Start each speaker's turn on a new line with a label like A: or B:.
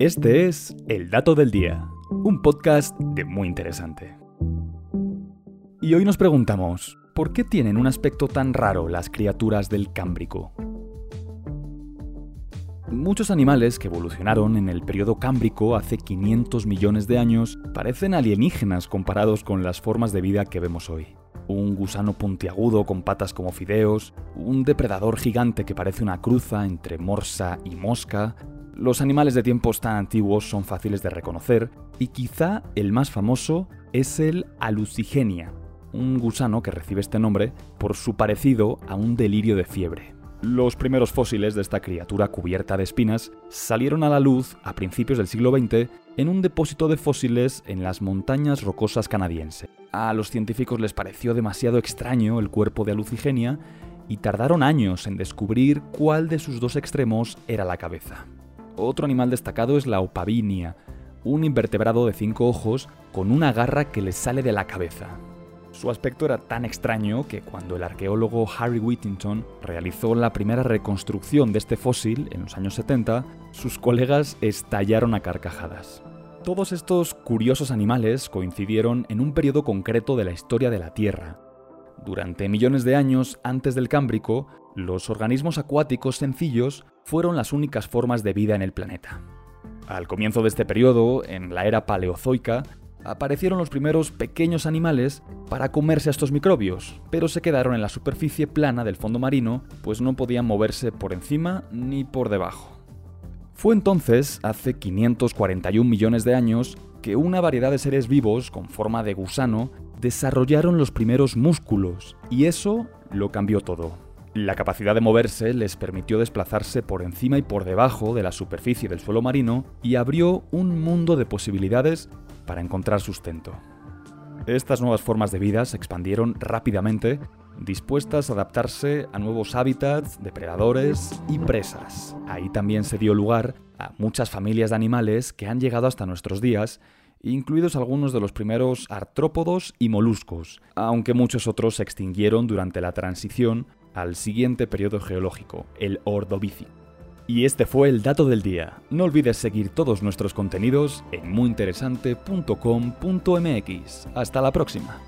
A: Este es El Dato del Día, un podcast de muy interesante. Y hoy nos preguntamos, ¿por qué tienen un aspecto tan raro las criaturas del Cámbrico? Muchos animales que evolucionaron en el periodo cámbrico hace 500 millones de años parecen alienígenas comparados con las formas de vida que vemos hoy. Un gusano puntiagudo con patas como fideos, un depredador gigante que parece una cruza entre morsa y mosca, los animales de tiempos tan antiguos son fáciles de reconocer y quizá el más famoso es el Alucigenia, un gusano que recibe este nombre por su parecido a un delirio de fiebre. Los primeros fósiles de esta criatura cubierta de espinas salieron a la luz a principios del siglo XX en un depósito de fósiles en las montañas rocosas canadienses. A los científicos les pareció demasiado extraño el cuerpo de Alucigenia y tardaron años en descubrir cuál de sus dos extremos era la cabeza. Otro animal destacado es la opavinia, un invertebrado de cinco ojos con una garra que le sale de la cabeza. Su aspecto era tan extraño que cuando el arqueólogo Harry Whittington realizó la primera reconstrucción de este fósil en los años 70, sus colegas estallaron a carcajadas. Todos estos curiosos animales coincidieron en un periodo concreto de la historia de la Tierra. Durante millones de años antes del Cámbrico, los organismos acuáticos sencillos fueron las únicas formas de vida en el planeta. Al comienzo de este periodo, en la era paleozoica, aparecieron los primeros pequeños animales para comerse a estos microbios, pero se quedaron en la superficie plana del fondo marino, pues no podían moverse por encima ni por debajo. Fue entonces, hace 541 millones de años, que una variedad de seres vivos con forma de gusano desarrollaron los primeros músculos, y eso lo cambió todo. La capacidad de moverse les permitió desplazarse por encima y por debajo de la superficie del suelo marino y abrió un mundo de posibilidades para encontrar sustento. Estas nuevas formas de vida se expandieron rápidamente, dispuestas a adaptarse a nuevos hábitats, depredadores y presas. Ahí también se dio lugar a muchas familias de animales que han llegado hasta nuestros días incluidos algunos de los primeros artrópodos y moluscos, aunque muchos otros se extinguieron durante la transición al siguiente periodo geológico, el Ordovícico. Y este fue el dato del día. No olvides seguir todos nuestros contenidos en muyinteresante.com.mx. Hasta la próxima.